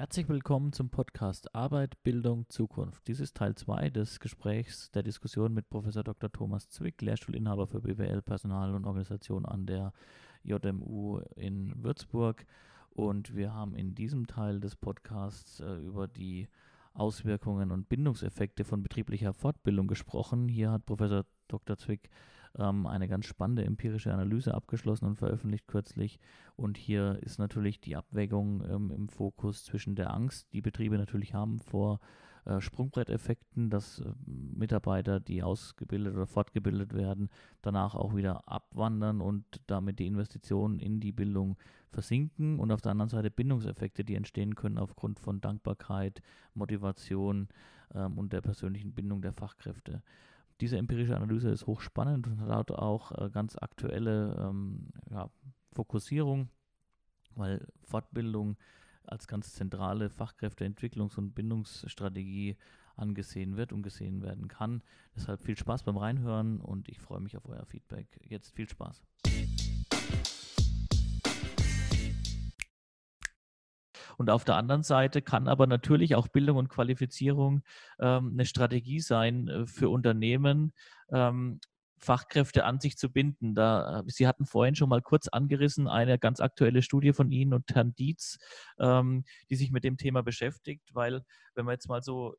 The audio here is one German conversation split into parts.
Herzlich willkommen zum Podcast Arbeit, Bildung, Zukunft. Dies ist Teil 2 des Gesprächs der Diskussion mit Professor Dr. Thomas Zwick, Lehrstuhlinhaber für BWL, Personal und Organisation an der JMU in Würzburg. Und wir haben in diesem Teil des Podcasts äh, über die Auswirkungen und Bindungseffekte von betrieblicher Fortbildung gesprochen. Hier hat Professor Dr. Zwick ähm, eine ganz spannende empirische Analyse abgeschlossen und veröffentlicht kürzlich. Und hier ist natürlich die Abwägung ähm, im Fokus zwischen der Angst, die Betriebe natürlich haben vor äh, Sprungbretteffekten, dass äh, Mitarbeiter, die ausgebildet oder fortgebildet werden, danach auch wieder abwandern und damit die Investitionen in die Bildung versinken und auf der anderen Seite Bindungseffekte, die entstehen können aufgrund von Dankbarkeit, Motivation ähm, und der persönlichen Bindung der Fachkräfte diese empirische Analyse ist hochspannend und hat auch äh, ganz aktuelle ähm, ja, Fokussierung, weil Fortbildung als ganz zentrale Fachkräfteentwicklungs- und Bindungsstrategie angesehen wird und gesehen werden kann. Deshalb viel Spaß beim Reinhören und ich freue mich auf euer Feedback. Jetzt viel Spaß. Und auf der anderen Seite kann aber natürlich auch Bildung und Qualifizierung ähm, eine Strategie sein äh, für Unternehmen, ähm, Fachkräfte an sich zu binden. Da, äh, Sie hatten vorhin schon mal kurz angerissen, eine ganz aktuelle Studie von Ihnen und Herrn Dietz, ähm, die sich mit dem Thema beschäftigt, weil wenn man jetzt mal so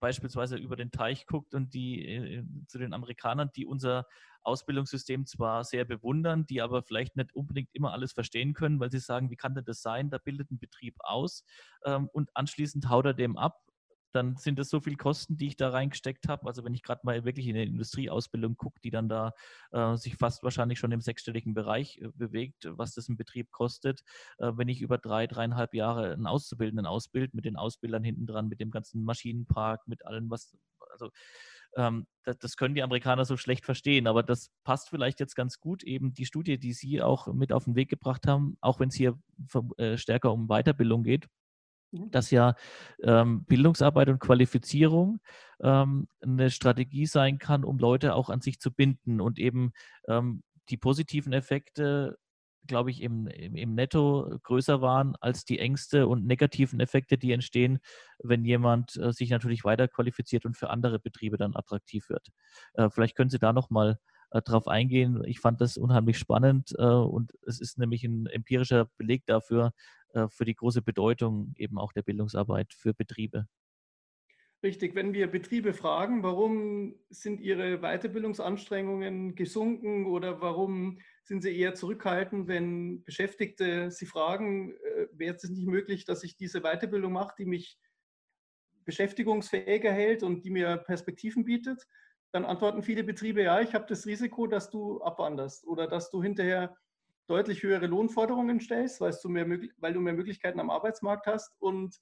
beispielsweise über den Teich guckt und die äh, zu den Amerikanern, die unser Ausbildungssystem zwar sehr bewundern, die aber vielleicht nicht unbedingt immer alles verstehen können, weil sie sagen, wie kann denn das sein? Da bildet ein Betrieb aus ähm, und anschließend haut er dem ab dann sind das so viele Kosten, die ich da reingesteckt habe. Also wenn ich gerade mal wirklich in eine Industrieausbildung gucke, die dann da äh, sich fast wahrscheinlich schon im sechsstelligen Bereich äh, bewegt, was das im Betrieb kostet, äh, wenn ich über drei, dreieinhalb Jahre einen Auszubildenden ausbilde, mit den Ausbildern hinten dran, mit dem ganzen Maschinenpark, mit allem, was, also ähm, das, das, können die Amerikaner so schlecht verstehen, aber das passt vielleicht jetzt ganz gut, eben die Studie, die Sie auch mit auf den Weg gebracht haben, auch wenn es hier äh, stärker um Weiterbildung geht dass ja ähm, Bildungsarbeit und Qualifizierung ähm, eine Strategie sein kann, um Leute auch an sich zu binden und eben ähm, die positiven Effekte, glaube ich, im, im, im, Netto größer waren als die Ängste und negativen Effekte, die entstehen, wenn jemand äh, sich natürlich weiter qualifiziert und für andere Betriebe dann attraktiv wird. Äh, vielleicht können Sie da nochmal äh, drauf eingehen. Ich fand das unheimlich spannend äh, und es ist nämlich ein empirischer Beleg dafür, äh, für die große Bedeutung eben auch der Bildungsarbeit für Betriebe. Richtig, wenn wir Betriebe fragen, warum sind ihre Weiterbildungsanstrengungen gesunken oder warum sind sie eher zurückhaltend, wenn Beschäftigte sie fragen, äh, wäre es nicht möglich, dass ich diese Weiterbildung mache, die mich beschäftigungsfähiger hält und die mir Perspektiven bietet, dann antworten viele Betriebe, ja, ich habe das Risiko, dass du abwanderst oder dass du hinterher deutlich höhere Lohnforderungen stellst, weil du, mehr, weil du mehr Möglichkeiten am Arbeitsmarkt hast. Und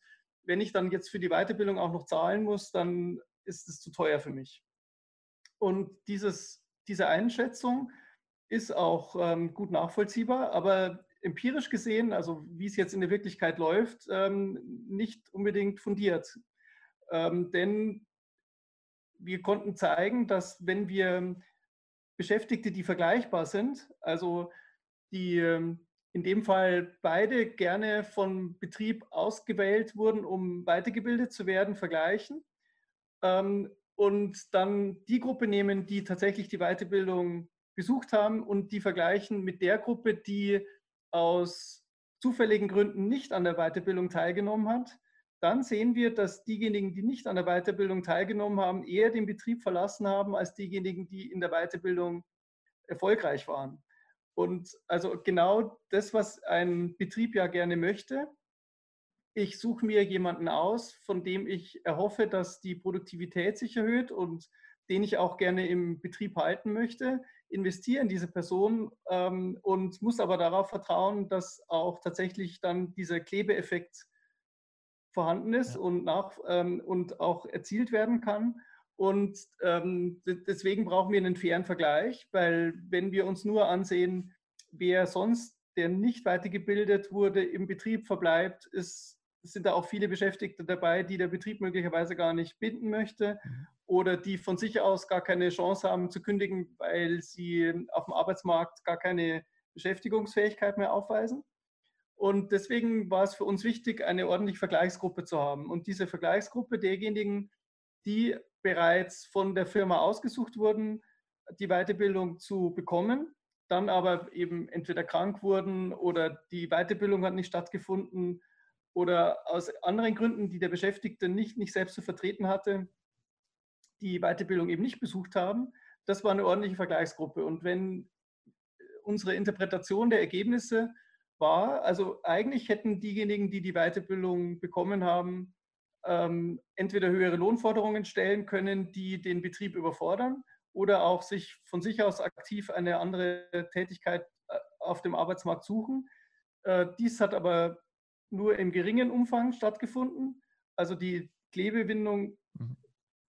wenn ich dann jetzt für die Weiterbildung auch noch zahlen muss, dann ist es zu teuer für mich. Und dieses, diese Einschätzung ist auch ähm, gut nachvollziehbar, aber empirisch gesehen, also wie es jetzt in der Wirklichkeit läuft, ähm, nicht unbedingt fundiert. Ähm, denn wir konnten zeigen, dass wenn wir Beschäftigte, die vergleichbar sind, also die ähm, in dem Fall beide gerne von Betrieb ausgewählt wurden, um weitergebildet zu werden, vergleichen ähm, und dann die Gruppe nehmen, die tatsächlich die Weiterbildung besucht haben und die vergleichen mit der Gruppe, die aus zufälligen Gründen nicht an der Weiterbildung teilgenommen hat, dann sehen wir, dass diejenigen, die nicht an der Weiterbildung teilgenommen haben, eher den Betrieb verlassen haben als diejenigen, die in der Weiterbildung erfolgreich waren. Und also genau das, was ein Betrieb ja gerne möchte. Ich suche mir jemanden aus, von dem ich erhoffe, dass die Produktivität sich erhöht und den ich auch gerne im Betrieb halten möchte, investiere in diese Person ähm, und muss aber darauf vertrauen, dass auch tatsächlich dann dieser Klebeeffekt vorhanden ist ja. und, nach, ähm, und auch erzielt werden kann. Und ähm, deswegen brauchen wir einen fairen Vergleich, weil wenn wir uns nur ansehen, wer sonst, der nicht weitergebildet wurde, im Betrieb verbleibt, ist, sind da auch viele Beschäftigte dabei, die der Betrieb möglicherweise gar nicht binden möchte mhm. oder die von sich aus gar keine Chance haben zu kündigen, weil sie auf dem Arbeitsmarkt gar keine Beschäftigungsfähigkeit mehr aufweisen. Und deswegen war es für uns wichtig, eine ordentliche Vergleichsgruppe zu haben. Und diese Vergleichsgruppe derjenigen, die bereits von der Firma ausgesucht wurden, die Weiterbildung zu bekommen, dann aber eben entweder krank wurden oder die Weiterbildung hat nicht stattgefunden oder aus anderen Gründen, die der Beschäftigte nicht, nicht selbst zu vertreten hatte, die Weiterbildung eben nicht besucht haben. Das war eine ordentliche Vergleichsgruppe. Und wenn unsere Interpretation der Ergebnisse war, also eigentlich hätten diejenigen, die die Weiterbildung bekommen haben, ähm, entweder höhere Lohnforderungen stellen können, die den Betrieb überfordern, oder auch sich von sich aus aktiv eine andere Tätigkeit äh, auf dem Arbeitsmarkt suchen. Äh, dies hat aber nur im geringen Umfang stattgefunden. Also die Klebewindung, mhm.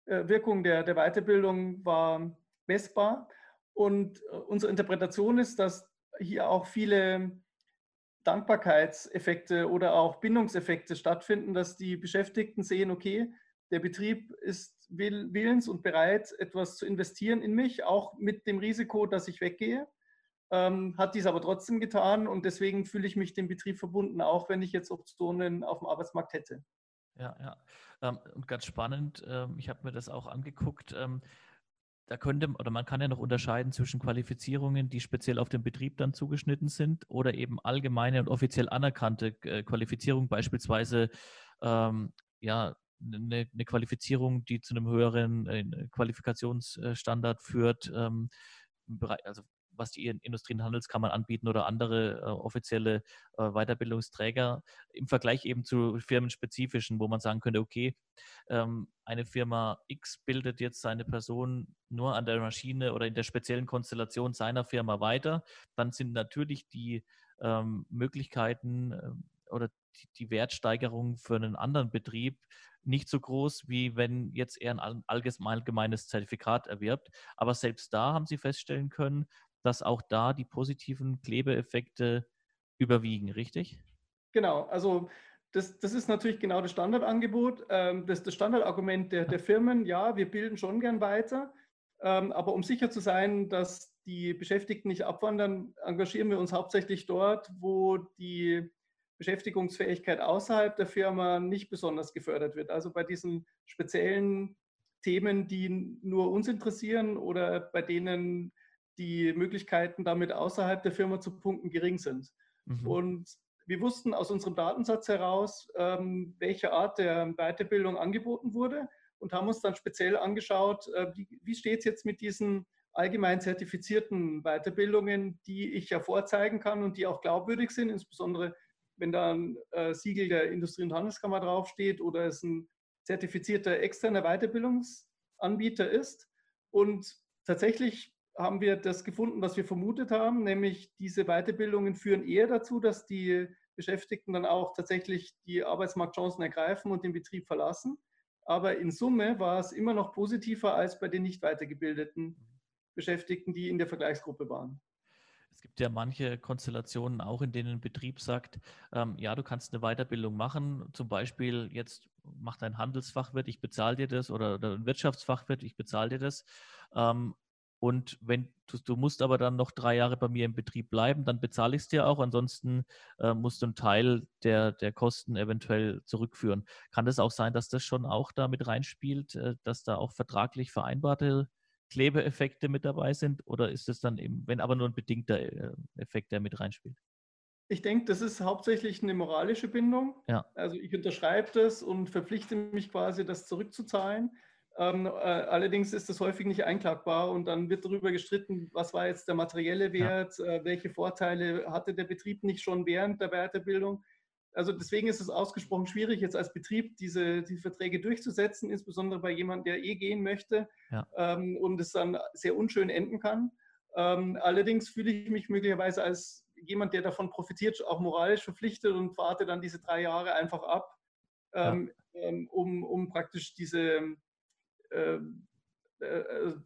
äh, Wirkung der, der Weiterbildung war messbar. Und unsere Interpretation ist, dass hier auch viele Dankbarkeitseffekte oder auch Bindungseffekte stattfinden, dass die Beschäftigten sehen, okay, der Betrieb ist willens und bereit, etwas zu investieren in mich, auch mit dem Risiko, dass ich weggehe. Ähm, hat dies aber trotzdem getan und deswegen fühle ich mich dem Betrieb verbunden, auch wenn ich jetzt Optionen auf dem Arbeitsmarkt hätte. Ja, ja. Ähm, und ganz spannend, ähm, ich habe mir das auch angeguckt. Ähm, da könnte oder man kann ja noch unterscheiden zwischen Qualifizierungen, die speziell auf den Betrieb dann zugeschnitten sind, oder eben allgemeine und offiziell anerkannte äh, Qualifizierung, beispielsweise ähm, ja, eine, eine, Qualifizierung, die zu einem höheren äh, Qualifikationsstandard führt, ähm, also was die Industrie- und Handelskammern anbieten oder andere äh, offizielle äh, Weiterbildungsträger im Vergleich eben zu firmenspezifischen, wo man sagen könnte, okay, ähm, eine Firma X bildet jetzt seine Person nur an der Maschine oder in der speziellen Konstellation seiner Firma weiter, dann sind natürlich die ähm, Möglichkeiten oder die, die Wertsteigerung für einen anderen Betrieb nicht so groß, wie wenn jetzt er ein allgemeines Zertifikat erwirbt. Aber selbst da haben sie feststellen können, dass auch da die positiven Klebeeffekte überwiegen, richtig? Genau, also das, das ist natürlich genau das Standardangebot, ähm, das, das Standardargument der, der Firmen, ja, wir bilden schon gern weiter, ähm, aber um sicher zu sein, dass die Beschäftigten nicht abwandern, engagieren wir uns hauptsächlich dort, wo die Beschäftigungsfähigkeit außerhalb der Firma nicht besonders gefördert wird. Also bei diesen speziellen Themen, die nur uns interessieren oder bei denen die Möglichkeiten damit außerhalb der Firma zu punkten gering sind. Mhm. Und wir wussten aus unserem Datensatz heraus, ähm, welche Art der Weiterbildung angeboten wurde und haben uns dann speziell angeschaut, äh, wie, wie steht es jetzt mit diesen allgemein zertifizierten Weiterbildungen, die ich ja vorzeigen kann und die auch glaubwürdig sind, insbesondere wenn da ein äh, Siegel der Industrie- und Handelskammer draufsteht oder es ein zertifizierter externer Weiterbildungsanbieter ist. Und tatsächlich haben wir das gefunden, was wir vermutet haben, nämlich diese Weiterbildungen führen eher dazu, dass die Beschäftigten dann auch tatsächlich die Arbeitsmarktchancen ergreifen und den Betrieb verlassen. Aber in Summe war es immer noch positiver als bei den nicht weitergebildeten Beschäftigten, die in der Vergleichsgruppe waren. Es gibt ja manche Konstellationen auch, in denen ein Betrieb sagt, ähm, ja, du kannst eine Weiterbildung machen, zum Beispiel jetzt macht ein Handelsfachwirt, ich bezahle dir das, oder, oder ein Wirtschaftsfachwirt, ich bezahle dir das. Ähm, und wenn du, du, musst aber dann noch drei Jahre bei mir im Betrieb bleiben, dann bezahle ich es dir auch. Ansonsten äh, musst du einen Teil der, der Kosten eventuell zurückführen. Kann das auch sein, dass das schon auch da mit reinspielt, äh, dass da auch vertraglich vereinbarte Klebeeffekte mit dabei sind? Oder ist es dann eben, wenn aber nur ein bedingter äh, Effekt, der mit reinspielt? Ich denke, das ist hauptsächlich eine moralische Bindung. Ja. Also ich unterschreibe das und verpflichte mich quasi, das zurückzuzahlen. Ähm, äh, allerdings ist das häufig nicht einklagbar und dann wird darüber gestritten, was war jetzt der materielle Wert, ja. äh, welche Vorteile hatte der Betrieb nicht schon während der Weiterbildung. Also deswegen ist es ausgesprochen schwierig, jetzt als Betrieb diese, die Verträge durchzusetzen, insbesondere bei jemandem, der eh gehen möchte ja. ähm, und es dann sehr unschön enden kann. Ähm, allerdings fühle ich mich möglicherweise als jemand, der davon profitiert, auch moralisch verpflichtet und warte dann diese drei Jahre einfach ab, ähm, ja. Ähm, um, um praktisch diese äh, äh, äh,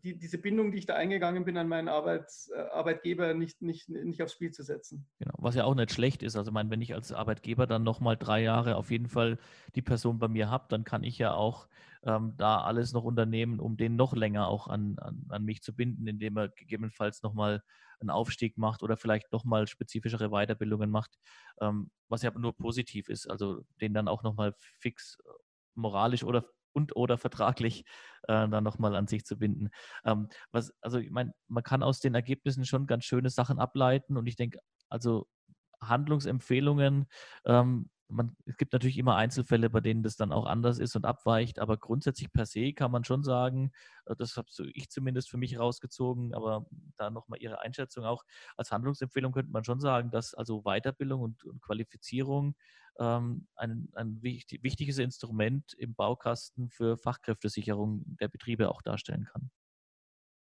die, diese Bindung, die ich da eingegangen bin, an meinen Arbeits, äh, Arbeitgeber nicht, nicht, nicht aufs Spiel zu setzen. Genau, was ja auch nicht schlecht ist. Also, ich meine, wenn ich als Arbeitgeber dann nochmal drei Jahre auf jeden Fall die Person bei mir habe, dann kann ich ja auch ähm, da alles noch unternehmen, um den noch länger auch an, an, an mich zu binden, indem er gegebenenfalls nochmal einen Aufstieg macht oder vielleicht nochmal spezifischere Weiterbildungen macht, ähm, was ja nur positiv ist. Also, den dann auch nochmal fix moralisch oder und oder vertraglich äh, dann nochmal an sich zu binden. Ähm, was, also ich meine, man kann aus den Ergebnissen schon ganz schöne Sachen ableiten und ich denke, also Handlungsempfehlungen ähm, man, es gibt natürlich immer Einzelfälle, bei denen das dann auch anders ist und abweicht, aber grundsätzlich per se kann man schon sagen, äh, das habe ich zumindest für mich rausgezogen, aber da nochmal Ihre Einschätzung auch als Handlungsempfehlung könnte man schon sagen, dass also Weiterbildung und, und Qualifizierung ähm, ein, ein wichtig, wichtiges Instrument im Baukasten für Fachkräftesicherung der Betriebe auch darstellen kann.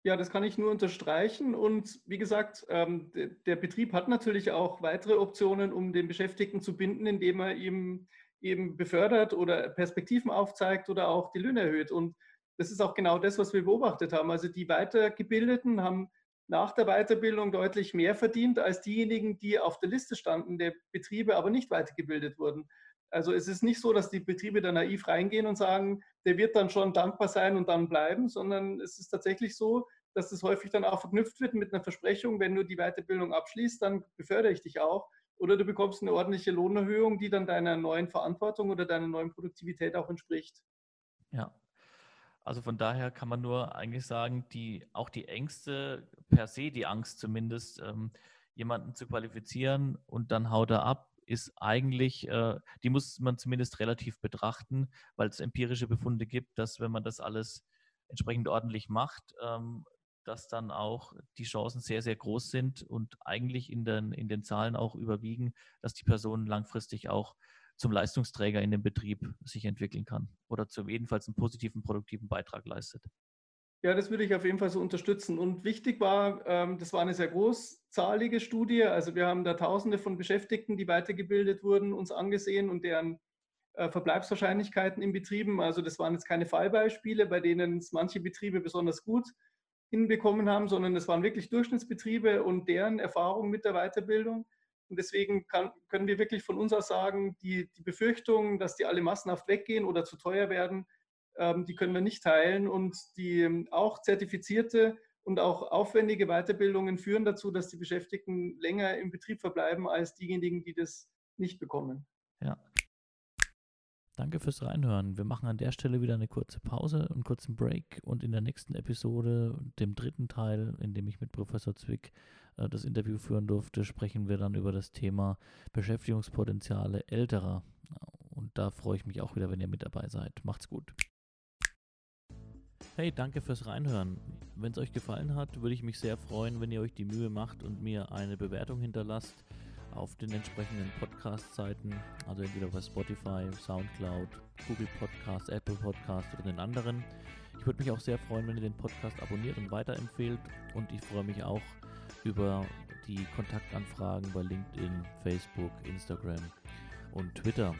Ja, das kann ich nur unterstreichen. Und wie gesagt, ähm, der Betrieb hat natürlich auch weitere Optionen, um den Beschäftigten zu binden, indem er ihm eben befördert oder Perspektiven aufzeigt oder auch die Löhne erhöht. Und das ist auch genau das, was wir beobachtet haben. Also die Weitergebildeten haben nach der Weiterbildung deutlich mehr verdient als diejenigen, die auf der Liste standen, der Betriebe aber nicht weitergebildet wurden. Also es ist nicht so, dass die Betriebe da naiv reingehen und sagen, der wird dann schon dankbar sein und dann bleiben, sondern es ist tatsächlich so, dass das häufig dann auch verknüpft wird mit einer Versprechung, wenn du die Weiterbildung abschließt, dann befördere ich dich auch. Oder du bekommst eine ordentliche Lohnerhöhung, die dann deiner neuen Verantwortung oder deiner neuen Produktivität auch entspricht. Ja. Also von daher kann man nur eigentlich sagen, die, auch die Ängste per se, die Angst zumindest, ähm, jemanden zu qualifizieren und dann haut er ab, ist eigentlich, äh, die muss man zumindest relativ betrachten, weil es empirische Befunde gibt, dass wenn man das alles entsprechend ordentlich macht, ähm, dass dann auch die Chancen sehr, sehr groß sind und eigentlich in den, in den Zahlen auch überwiegen, dass die Person langfristig auch zum Leistungsträger in dem Betrieb sich entwickeln kann oder zum jedenfalls einen positiven, produktiven Beitrag leistet. Ja, das würde ich auf jeden Fall so unterstützen. Und wichtig war, ähm, das war eine sehr großzahlige Studie. Also wir haben da Tausende von Beschäftigten, die weitergebildet wurden, uns angesehen und deren äh, Verbleibswahrscheinlichkeiten in Betrieben. Also das waren jetzt keine Fallbeispiele, bei denen es manche Betriebe besonders gut hinbekommen haben, sondern es waren wirklich Durchschnittsbetriebe und deren Erfahrung mit der Weiterbildung. Und deswegen kann, können wir wirklich von uns aus sagen, die, die Befürchtung, dass die alle massenhaft weggehen oder zu teuer werden, die können wir nicht teilen. Und die ähm, auch zertifizierte und auch aufwendige Weiterbildungen führen dazu, dass die Beschäftigten länger im Betrieb verbleiben als diejenigen, die das nicht bekommen. Ja, Danke fürs Reinhören. Wir machen an der Stelle wieder eine kurze Pause, einen kurzen Break und in der nächsten Episode, dem dritten Teil, in dem ich mit Professor Zwick äh, das Interview führen durfte, sprechen wir dann über das Thema Beschäftigungspotenziale älterer. Und da freue ich mich auch wieder, wenn ihr mit dabei seid. Macht's gut. Hey, danke fürs Reinhören. Wenn es euch gefallen hat, würde ich mich sehr freuen, wenn ihr euch die Mühe macht und mir eine Bewertung hinterlasst auf den entsprechenden Podcast-Seiten, also entweder bei Spotify, Soundcloud, Google Podcast, Apple Podcast oder den anderen. Ich würde mich auch sehr freuen, wenn ihr den Podcast abonniert und weiterempfehlt und ich freue mich auch über die Kontaktanfragen bei LinkedIn, Facebook, Instagram und Twitter.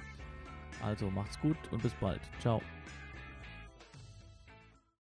Also macht's gut und bis bald. Ciao.